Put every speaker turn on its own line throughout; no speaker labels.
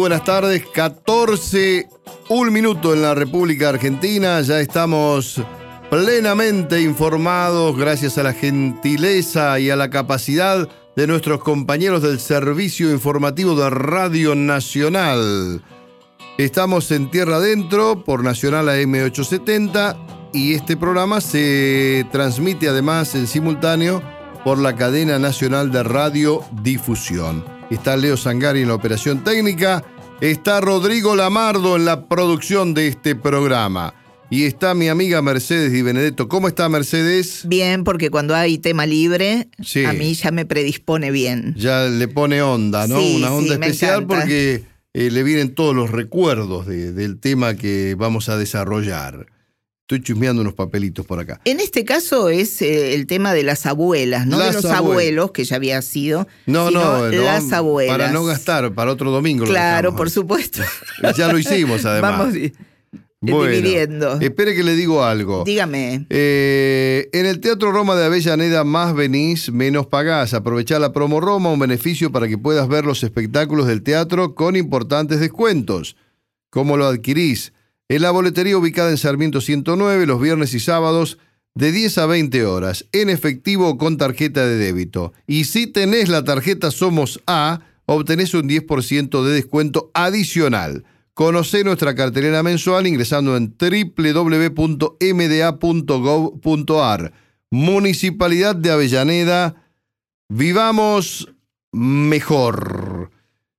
buenas tardes. 14, un minuto en la República Argentina. Ya estamos plenamente informados gracias a la gentileza y a la capacidad de nuestros compañeros del Servicio Informativo de Radio Nacional. Estamos en Tierra Adentro por Nacional AM870 y este programa se transmite además en simultáneo por la cadena nacional de radiodifusión. Está Leo Sangari en la operación técnica, está Rodrigo Lamardo en la producción de este programa. Y está mi amiga Mercedes Di Benedetto. ¿Cómo está Mercedes?
Bien, porque cuando hay tema libre, a mí ya me predispone bien.
Ya le pone onda, ¿no? Una onda especial porque eh, le vienen todos los recuerdos del tema que vamos a desarrollar. Estoy chusmeando unos papelitos por acá.
En este caso es eh, el tema de las abuelas, no de los abuelos, que ya había sido. No, no, las abuelas.
Para no gastar, para otro domingo.
Claro, por supuesto.
Ya lo hicimos, además. Vamos
bueno,
Espere que le digo algo.
Dígame.
Eh, en el Teatro Roma de Avellaneda, más venís, menos pagás. Aprovechá la promo Roma, un beneficio para que puedas ver los espectáculos del teatro con importantes descuentos. ¿Cómo lo adquirís? En la boletería ubicada en Sarmiento 109, los viernes y sábados, de 10 a 20 horas, en efectivo o con tarjeta de débito. Y si tenés la tarjeta Somos A, obtenés un 10% de descuento adicional. Conoce nuestra cartelera mensual ingresando en www.mda.gov.ar. Municipalidad de Avellaneda. Vivamos mejor.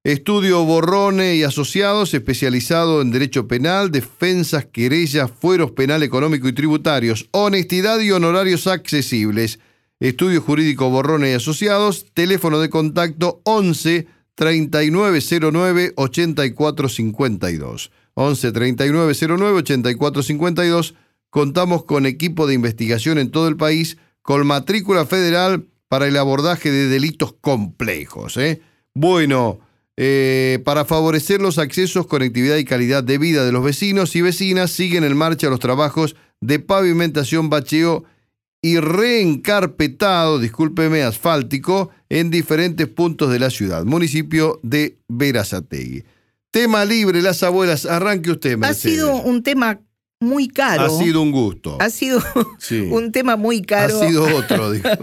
Estudio Borrone y Asociados, especializado en Derecho Penal, Defensas, Querellas, Fueros Penal Económico y Tributarios, Honestidad y Honorarios Accesibles. Estudio Jurídico Borrone y Asociados, teléfono de contacto 11 3909 8452. 11 3909 8452. Contamos con equipo de investigación en todo el país con matrícula federal para el abordaje de delitos complejos. ¿eh? Bueno, eh, para favorecer los accesos, conectividad y calidad de vida de los vecinos y vecinas, siguen en marcha los trabajos de pavimentación, bacheo y reencarpetado, discúlpeme, asfáltico en diferentes puntos de la ciudad, municipio de Verazategui. Tema libre, las abuelas, arranque usted,
Mercedes. Ha sido un tema muy caro.
Ha sido un gusto.
Ha sido un tema muy caro.
Ha sido otro, digo.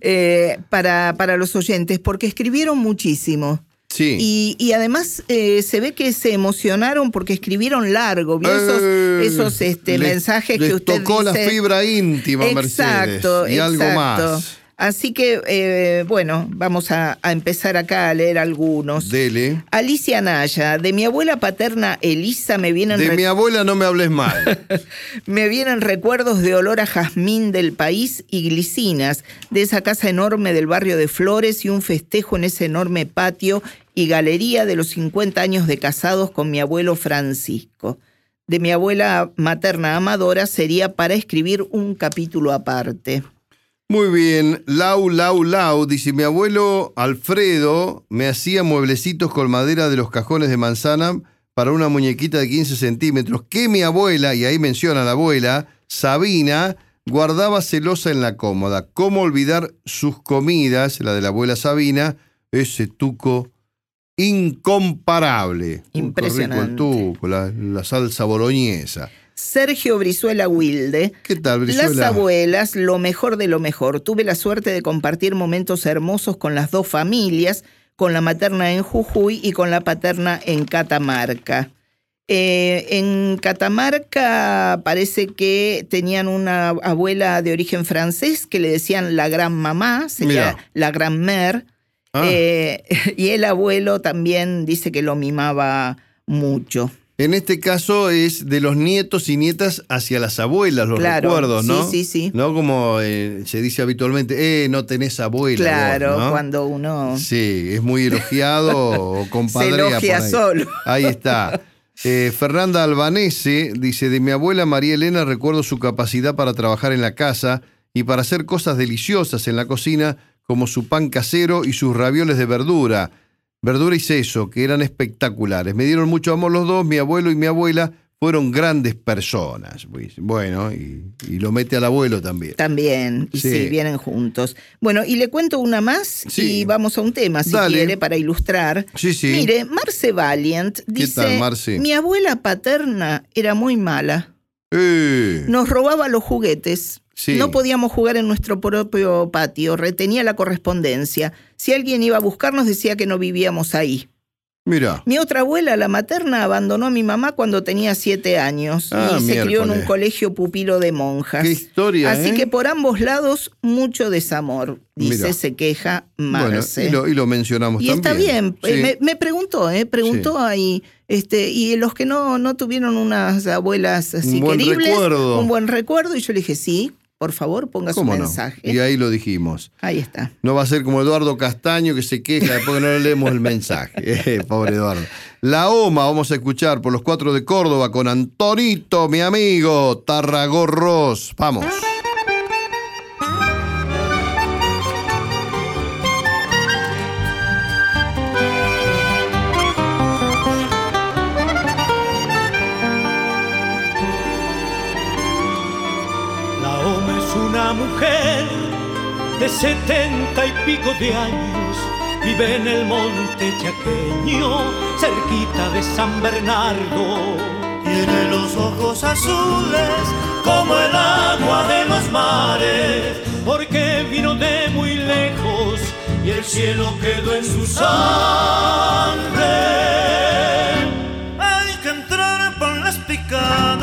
Eh, para, para los oyentes, porque escribieron muchísimo.
Sí.
Y, además eh, se ve que se emocionaron porque escribieron largo, ¿vio? esos, eh, esos este, mensajes que usted
tocó la fibra íntima,
exacto,
Mercedes, y algo más.
Así que, eh, bueno, vamos a, empezar acá a leer algunos.
Dele.
Alicia Naya, de mi abuela paterna Elisa me vienen...
De mi abuela no me hables mal.
me vienen recuerdos de olor a jazmín del país y glicinas, de esa casa enorme del barrio de Flores y un festejo en ese enorme patio y galería de los 50 años de casados con mi abuelo Francisco. De mi abuela materna Amadora sería para escribir un capítulo aparte.
Muy bien, Lau, Lau, Lau, dice mi abuelo Alfredo me hacía mueblecitos con madera de los cajones de manzana para una muñequita de 15 centímetros que mi abuela, y ahí menciona la abuela, Sabina, guardaba celosa en la cómoda. ¿Cómo olvidar sus comidas, la de la abuela Sabina, ese tuco incomparable?
Impresionante.
el tuco, la, la salsa boloñesa.
Sergio Brizuela Wilde.
¿Qué tal, Brizuela?
Las abuelas, lo mejor de lo mejor. Tuve la suerte de compartir momentos hermosos con las dos familias, con la materna en Jujuy y con la paterna en Catamarca. Eh, en Catamarca parece que tenían una abuela de origen francés que le decían la gran mamá, sería la gran mère. Ah. Eh, y el abuelo también dice que lo mimaba mucho.
En este caso es de los nietos y nietas hacia las abuelas, los recuerdos, ¿no?
Sí, sí, sí.
No como eh, se dice habitualmente, eh, no tenés abuela.
Claro, cuando uno.
Sí, es muy elogiado o compadrea.
Se elogia solo.
Ahí está. Eh, Fernanda Albanese dice: De mi abuela María Elena recuerdo su capacidad para trabajar en la casa y para hacer cosas deliciosas en la cocina, como su pan casero y sus ravioles de verdura verdura y seso, que eran espectaculares. Me dieron mucho amor los dos, mi abuelo y mi abuela fueron grandes personas. Pues, bueno, y, y lo mete al abuelo también.
También, y sí.
Sí.
vienen juntos. Bueno, y le cuento una más
Sí.
y vamos a un tema, si
Dale.
quiere, para ilustrar.
Sí, sí.
Mire, Marce Valiant dice,
tal, Marce?
mi abuela paterna era muy mala.
Eh,
Nos robaba los juguetes.
Sí.
No podíamos jugar en nuestro propio patio, retenía la correspondencia. Si alguien iba a buscarnos decía que no vivíamos ahí.
Mira,
Mi otra abuela, la materna, abandonó a mi mamá cuando tenía siete años
Ah,
y se crió en un colegio pupilo de monjas.
qué historia,
Así
¿eh?
que por ambos lados, mucho desamor, dice, se queja
Bueno,
Marce.
y lo, y lo mencionamos
Y
también.
está bien,
Sí.
eh, me, me preguntó, ¿eh? Preguntó ahí, este, y los que no, no tuvieron unas abuelas así
Un buen
queribles,
recuerdo.
un buen recuerdo, y yo le dije, sí, por favor, ponga su
¿Cómo no?
mensaje.
Y ahí lo dijimos.
Ahí está.
No va a ser como Eduardo Castaño que se queja después que no le leemos el mensaje. Eh, pobre Eduardo. La OMA vamos a escuchar por los cuatro de Córdoba con Antonito, mi amigo, Tarragorros. Vamos.
Setenta y pico de años. Vive en el monte chaqueño, cerquita de San Bernardo. Tiene los ojos azules como el agua de los mares, porque vino de muy lejos y el cielo quedó en su sangre. Hay que entrar por las picadas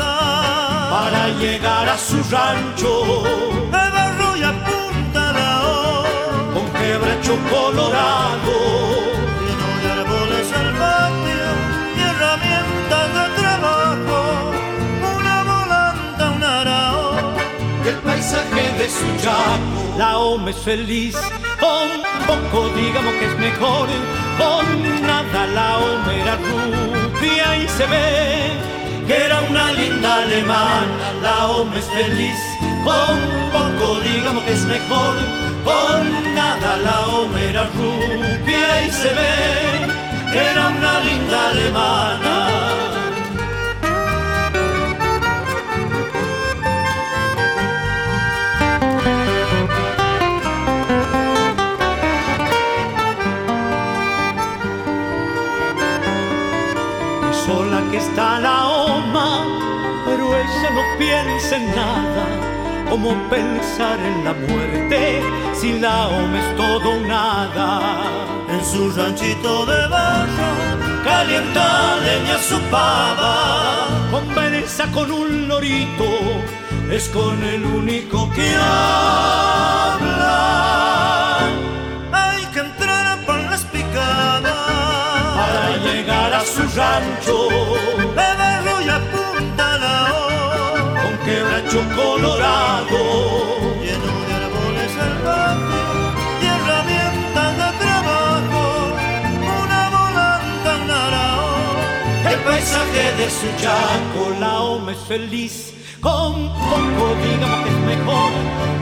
para llegar a su rancho. Quebracho colorado. Lleno de árboles el patio y herramientas de trabajo. Una volanta, un arao y el paisaje de su chaco. La OMA es feliz, con poco digamos que es mejor, con nada la OMA era rubia y se ve que era una linda alemana. La OMA es feliz, con poco digamos que es mejor, con nada la OMA era rubia y se ve era una linda alemana. Y sola que está la OMA, pero ella no piensa en nada, como pensar en la muerte, si la OMA es todo o nada. En su ranchito de barro, calienta leña su pava, conversa con un lorito, es con el único que habla. Hay que entrar por las picadas para llegar a su rancho. Quebracho colorado. Lleno de árboles el patio y herramientas de trabajo. Una volanta, un arao, el paisaje de su chaco. La OMA es feliz, con poco digamos que es mejor.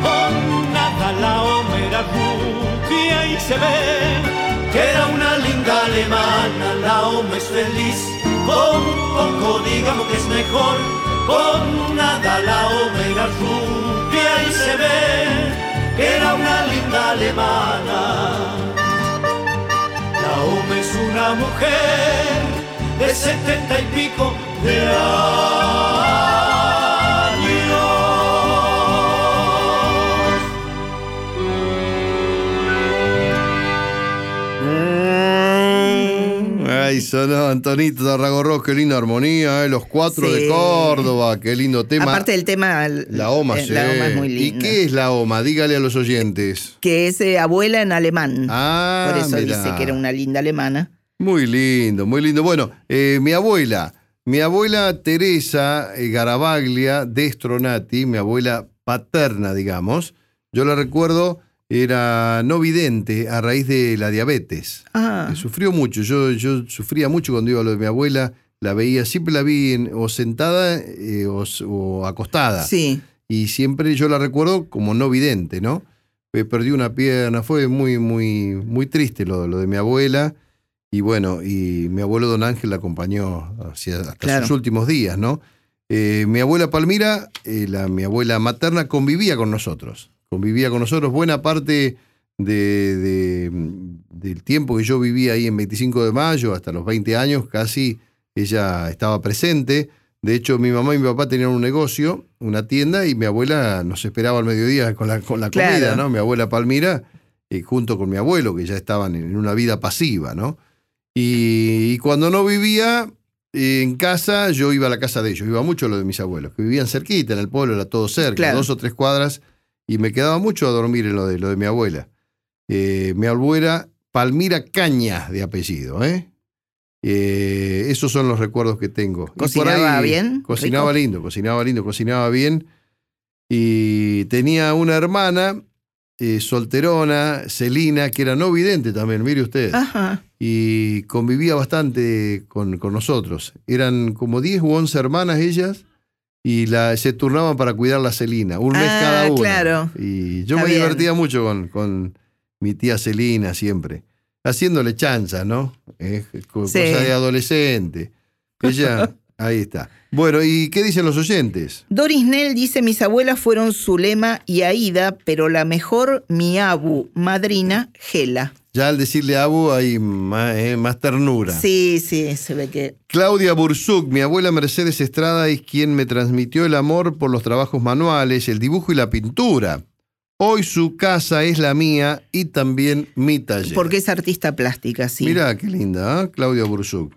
Con nada la OMA era rubia y se ve que era una linda alemana, la OMA es feliz, con poco digamos que es mejor, con nada la era rubia y se ve que era una linda alemana. La OMA es una mujer de setenta y pico de años.
Ay, sonó Antonito Tarragorros, qué linda armonía, ¿eh? los cuatro de. Córdoba, qué lindo tema.
Aparte del tema,
la OMA,
eh,
sí.
la OMA es muy
¿Y
linda.
qué es la OMA? Dígale a los oyentes.
Que es eh, abuela en alemán.
Ah,
Por eso
mirá.
dice que era una linda alemana.
Muy lindo, muy lindo. Bueno, eh, mi abuela, mi abuela Teresa Garabaglia de Stronati, mi abuela paterna, digamos, yo la recuerdo, era no vidente a raíz de la diabetes.
Ah,
Eh, Sufrió mucho, yo, yo sufría mucho cuando iba a lo de mi abuela, la veía, siempre la vi en- o sentada eh, o, acostada.
sí.
Y siempre yo la recuerdo como no vidente, ¿no? Perdí una pierna, fue muy, muy, muy triste lo, lo de mi abuela. Y bueno, y mi abuelo don Ángel la acompañó hacia, hasta
Claro.
sus últimos días, ¿no? Eh, mi abuela Palmira, eh, la, mi abuela materna, convivía con nosotros. Convivía con nosotros buena parte de, de- del tiempo que yo vivía ahí en 25 de mayo, hasta los 20 años, casi ella estaba presente. De hecho, mi mamá y mi papá tenían un negocio, una tienda, y mi abuela nos esperaba al mediodía con la, con la
Claro.
comida, ¿no? Mi abuela Palmira, eh, junto con mi abuelo, que ya estaban en una vida pasiva, ¿no? Y, y cuando no vivía eh, en casa, yo iba a la casa de ellos, iba mucho a lo de mis abuelos, que vivían cerquita, en el pueblo, era todo cerca,
Claro.
dos o tres cuadras, y me quedaba mucho a dormir en lo de, lo de mi abuela. Eh, mi abuela, Palmira Caña de apellido, ¿eh? Eh, esos son los recuerdos que tengo.
¿Cocinaba bien?
Cocinaba
¿Rico?
lindo, cocinaba lindo, cocinaba bien. Y tenía una hermana eh, solterona, Celina, que era no vidente también, mire usted.
Ajá.
Y convivía bastante con, con nosotros. Eran como 10 u 11 hermanas ellas y la, se turnaban para cuidar la Celina, un mes
Ah,
cada una.
claro.
Y yo
Está
me
bien.
divertía mucho con, con mi tía Celina siempre, haciéndole chanza, ¿no? Eh,
Sí.
Cosa de adolescente. Ella, ahí está. Bueno, ¿y qué dicen los oyentes?
Doris Nell dice, mis abuelas fueron Zulema y Aida, pero la mejor, mi abu, madrina, Gela.
Ya al decirle Abu hay más, eh, más ternura.
Sí, sí, se ve que...
Claudia Burzuk, mi abuela Mercedes Estrada es quien me transmitió el amor por los trabajos manuales, el dibujo y la pintura. Hoy su casa es la mía y también mi taller.
Porque es artista plástica, sí.
Mirá qué linda, ¿eh? Claudia Burzuk.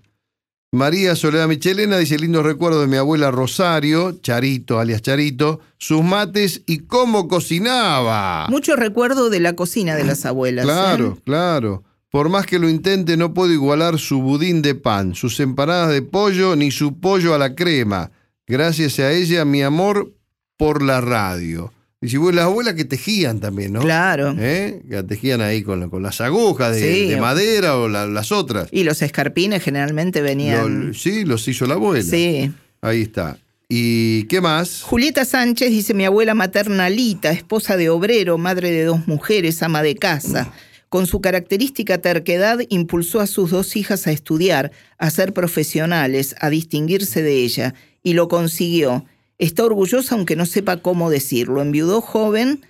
María Soledad Michelena dice lindo recuerdo de mi abuela Rosario, Charito, alias Charito, sus mates y cómo cocinaba.
Mucho recuerdo de la cocina de las abuelas. ¿eh?
Claro, claro. Por más que lo intente, no puedo igualar su budín de pan, sus empanadas de pollo, ni su pollo a la crema. Gracias a ella, mi amor por la radio. Y si vos las abuelas que tejían también, ¿no?
Claro.
¿Eh? Que tejían ahí con, con las agujas de,
Sí.
de madera o la- las otras.
Y los escarpines generalmente venían...
Lo- sí, los hizo la abuela.
sí.
Ahí está. ¿Y qué más?
Julieta Sánchez dice mi abuela materna Lita, esposa de obrero, madre de dos mujeres, ama de casa. Con su característica terquedad impulsó a sus dos hijas a estudiar, a ser profesionales, a distinguirse de ella, y lo consiguió. Está orgullosa aunque no sepa cómo decirlo. Enviudó joven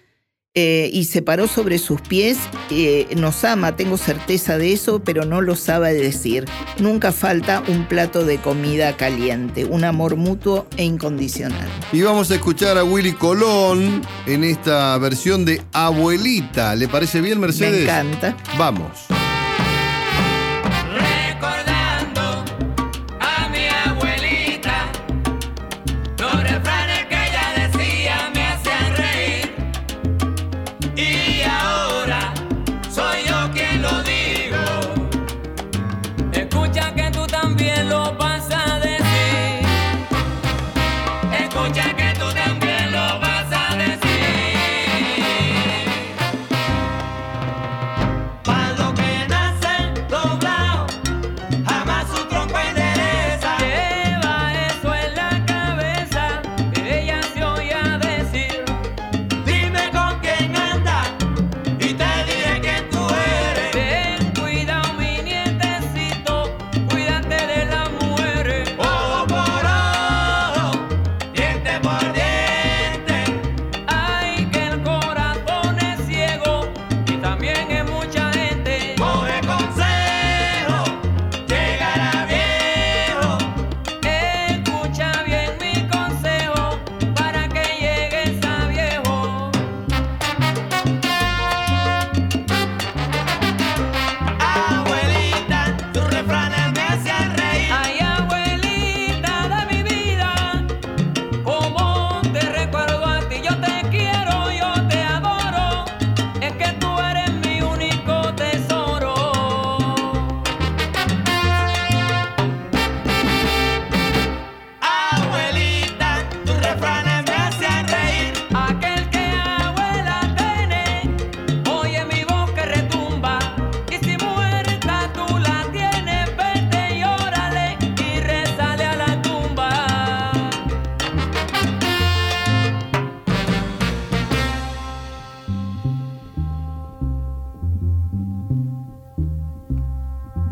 eh, y se paró sobre sus pies. eh, nos ama, tengo certeza de eso, pero no lo sabe decir. Nunca falta un plato de comida caliente, un amor mutuo e incondicional.
Y vamos a escuchar a Willy Colón en esta versión de Abuelita. ¿Le parece bien, Mercedes?
Me encanta.
Vamos.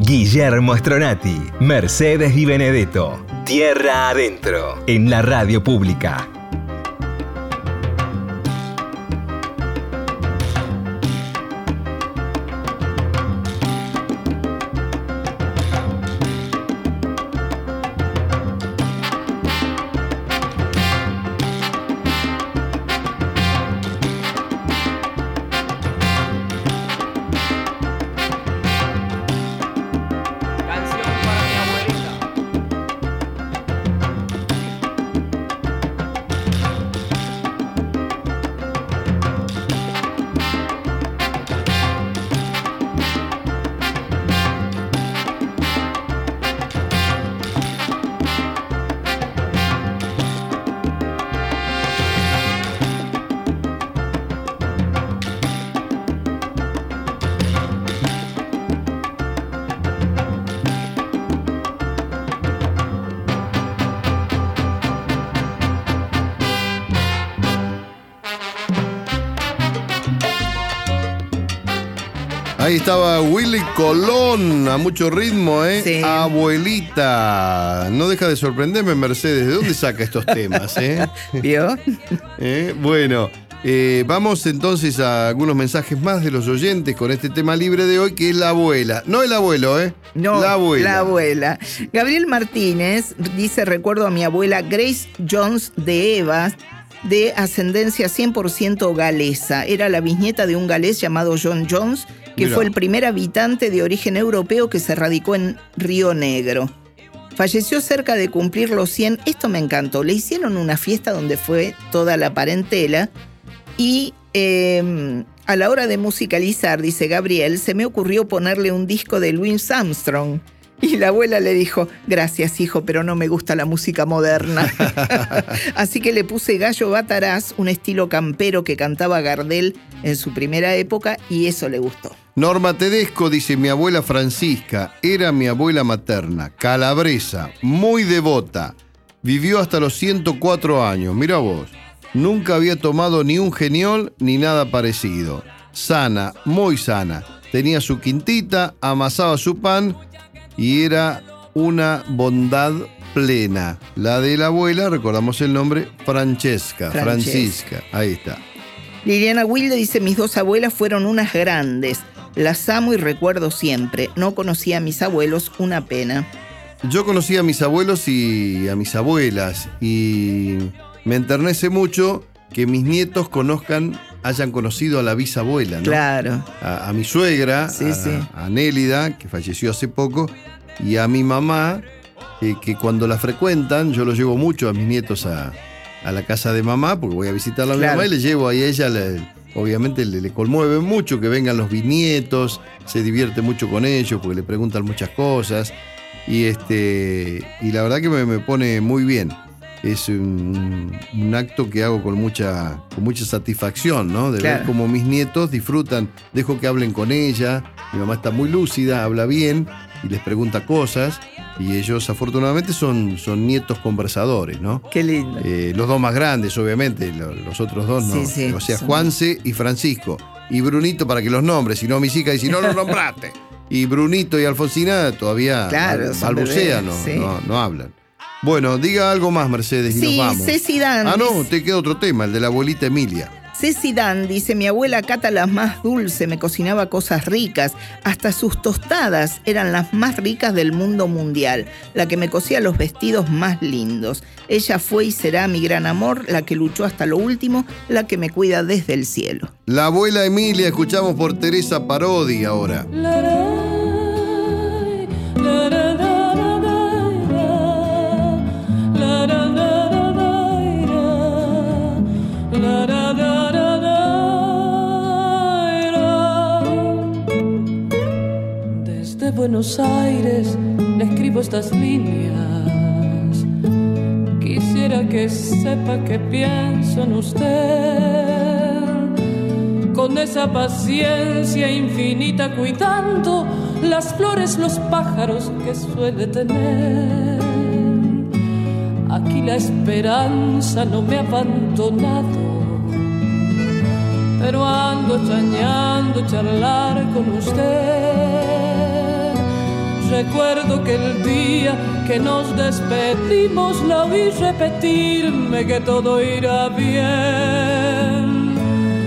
Guillermo Stronati, Mercedes y Benedetto. Tierra adentro, en la radio pública.
Ahí estaba Willy Colón, a mucho ritmo, ¿eh?
Sí.
Abuelita. No deja de sorprenderme, Mercedes. ¿De dónde saca estos temas, eh?
¿Vio?
¿Eh? Bueno, eh, vamos entonces a algunos mensajes más de los oyentes con este tema libre de hoy, que es la abuela. No el abuelo, ¿eh?
No,
La abuela.
la abuela. Gabriel Martínez dice, recuerdo a mi abuela Grace Jones de Eva, de ascendencia 100% galesa. Era la bisnieta de un galés llamado John Jones, que fue el primer habitante de origen europeo que se radicó en Río Negro. Falleció cerca de cumplir los 100. Esto me encantó. Le hicieron una fiesta donde fue toda la parentela y eh, a la hora de musicalizar, dice Gabriel, se me ocurrió ponerle un disco de Louis Armstrong. Y la abuela le dijo, gracias hijo, pero no me gusta la música moderna. Así que le puse Gallo Bataraz, un estilo campero que cantaba Gardel en su primera época, y eso le gustó.
Norma Tedesco dice, mi abuela Francisca era mi abuela materna, calabresa, muy devota. Vivió hasta los 104 años, mira vos. Nunca había tomado ni un geniol ni nada parecido. Sana, muy sana. Tenía su quintita, amasaba su pan y era una bondad plena. La de la abuela, recordamos el nombre, Francesca,
Francesca.
Francisca. Ahí está.
Liliana Wilde dice, mis dos abuelas fueron unas grandes. Las amo y recuerdo siempre. No conocía a mis abuelos, una pena.
Yo conocí a mis abuelos y a mis abuelas y me enternece mucho que mis nietos conozcan, hayan conocido a la bisabuela, ¿no?
Claro.
A, a mi suegra,
Sí,
a,
sí.
a Nélida, que falleció hace poco, y a mi mamá, eh, que cuando la frecuentan, yo los llevo mucho a mis nietos a, a la casa de mamá, porque voy a visitarla a mi mamá y le llevo ahí a ella, le- obviamente le, le conmueve mucho que vengan los bisnietos, se divierte mucho con ellos, porque le preguntan muchas cosas, y, este, y la verdad que me, me pone muy bien. Es un, un acto que hago con mucha, con mucha satisfacción, ¿no? De ver cómo mis nietos disfrutan, dejo que hablen con ella, mi mamá está muy lúcida, habla bien y les pregunta cosas y ellos afortunadamente son, son nietos conversadores, ¿no?
Qué lindo.
Eh, los dos más grandes, obviamente, lo- los otros dos no.
Sí, sí,
o sea,
son-
Juanse y Francisco. Y Brunito para que los nombres, si no mis hijas, y si no los nombraste. Y Brunito y Alfonsina todavía
Claro,
balbucean, no,
sí.
no, no hablan. Bueno, diga algo más, Mercedes, y
Sí,
nos vamos.
Ceci.
Ah, no, te queda otro tema, el de la abuelita Emilia.
Ceci Dan dice, mi abuela Cata la más dulce, me cocinaba cosas ricas, hasta sus tostadas eran las más ricas del mundo mundial, la que me cosía los vestidos más lindos. Ella fue y será mi gran amor, la que luchó hasta lo último, la que me cuida desde el cielo.
La abuela Emilia, escuchamos por Teresa Parodi ahora.
Desde Buenos Aires le escribo estas líneas. Quisiera que sepa que pienso en usted. Con esa paciencia infinita cuidando las flores, los pájaros que suele tener. Aquí la esperanza no me ha abandonado pero ando extrañando charlar con usted. Recuerdo que el día que nos despedimos la oí repetirme que todo irá bien.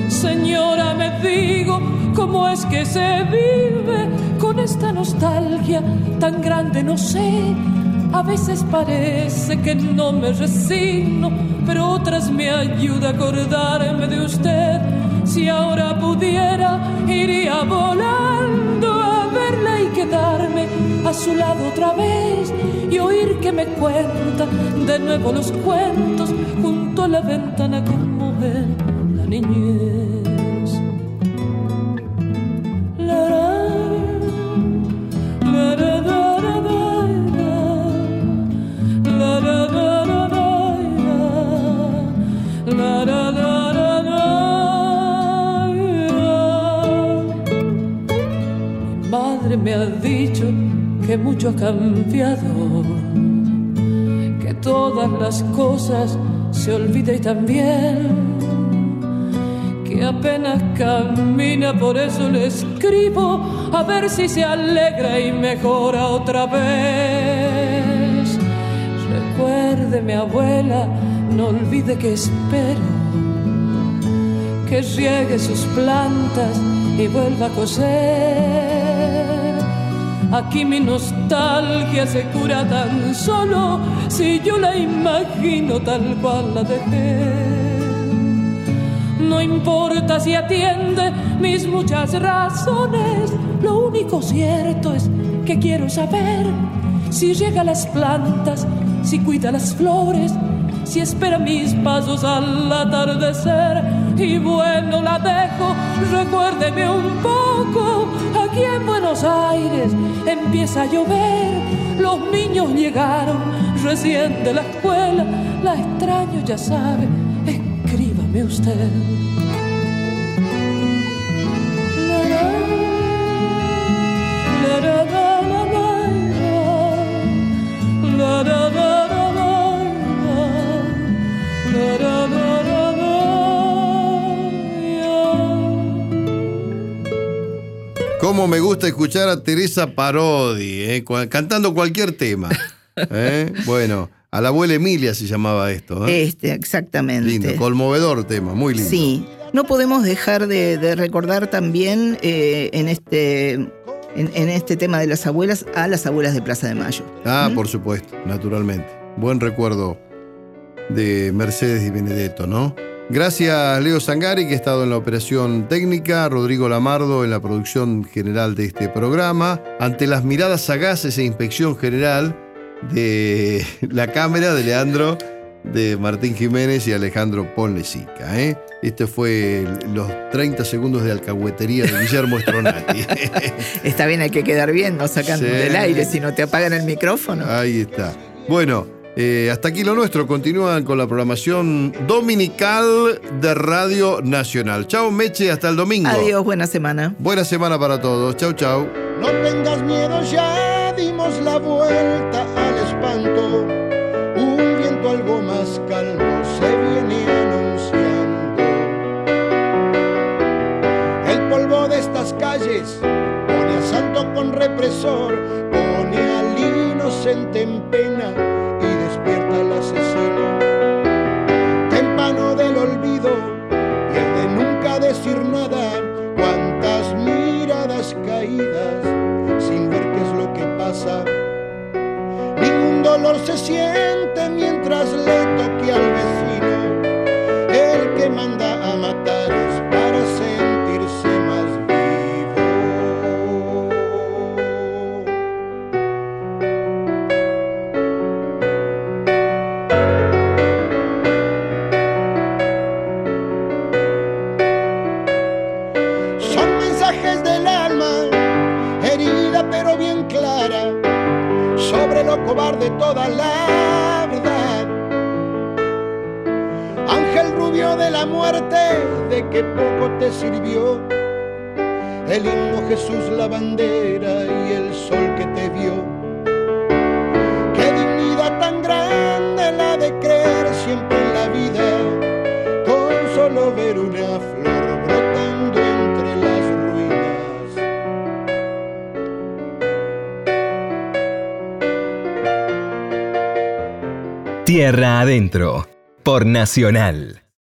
Señora, me digo, ¿cómo es que se vive con esta nostalgia tan grande? No sé. A veces parece que no me resigno, pero otras me ayuda a acordarme de usted. Si ahora pudiera, iría volando a su lado otra vez y oír que me cuenta de nuevo los cuentos junto a la ventana como ven la niñez. La, la, me ha dicho que mucho ha cambiado, que todas las cosas se olvidan y también que apenas camina, por eso le escribo a ver si se alegra y mejora otra vez. Recuérdeme, abuela, no olvide que espero que riegue sus plantas y vuelva a coser. Aquí mi nostalgia se cura tan solo si yo la imagino tal cual la dejé. No importa si atiende mis muchas razones, lo único cierto es que quiero saber si llega las plantas, si cuida las flores, si espera mis pasos al atardecer. Y bueno, la dejo, recuérdeme un poco, aquí Buenos Aires empieza a llover, los niños llegaron recién de la escuela, la extraño ya sabe, escríbame usted.
Cómo me gusta escuchar a Teresa Parodi, eh, cantando cualquier tema. ¿eh? Bueno, a la abuela Emilia se llamaba esto. ¿eh?
Este, exactamente.
Lindo, conmovedor tema, muy lindo.
Sí, no podemos dejar de, de recordar también en, este, en, en este tema de las abuelas a las abuelas de Plaza de Mayo.
Ah, por supuesto, naturalmente. Buen recuerdo de Mercedes y Benedetto, ¿no? Gracias Leo Sangari, que ha estado en la operación técnica, Rodrigo Lamardo en la producción general de este programa. Ante las miradas sagaces e inspección general de la cámara de Leandro, de Martín Jiménez y Alejandro Ponlesica. ¿eh? Este fue los 30 segundos de alcahuetería de Guillermo Stronati.
Está bien, hay que quedar bien, no sacan
Sí.
del aire, si no te apagan el micrófono.
Ahí está. Bueno, eh, hasta aquí lo nuestro. Continúan con la programación dominical de Radio Nacional. Chao, Meche, hasta el domingo.
Adiós, buena semana.
Buena semana para todos. Chau, chau.
No tengas miedo, ya dimos la vuelta al espanto. bandera y el sol que te vio. Qué dignidad tan grande la de creer siempre en la vida, con solo ver una flor brotando entre las ruinas.
Tierra adentro, por Nacional.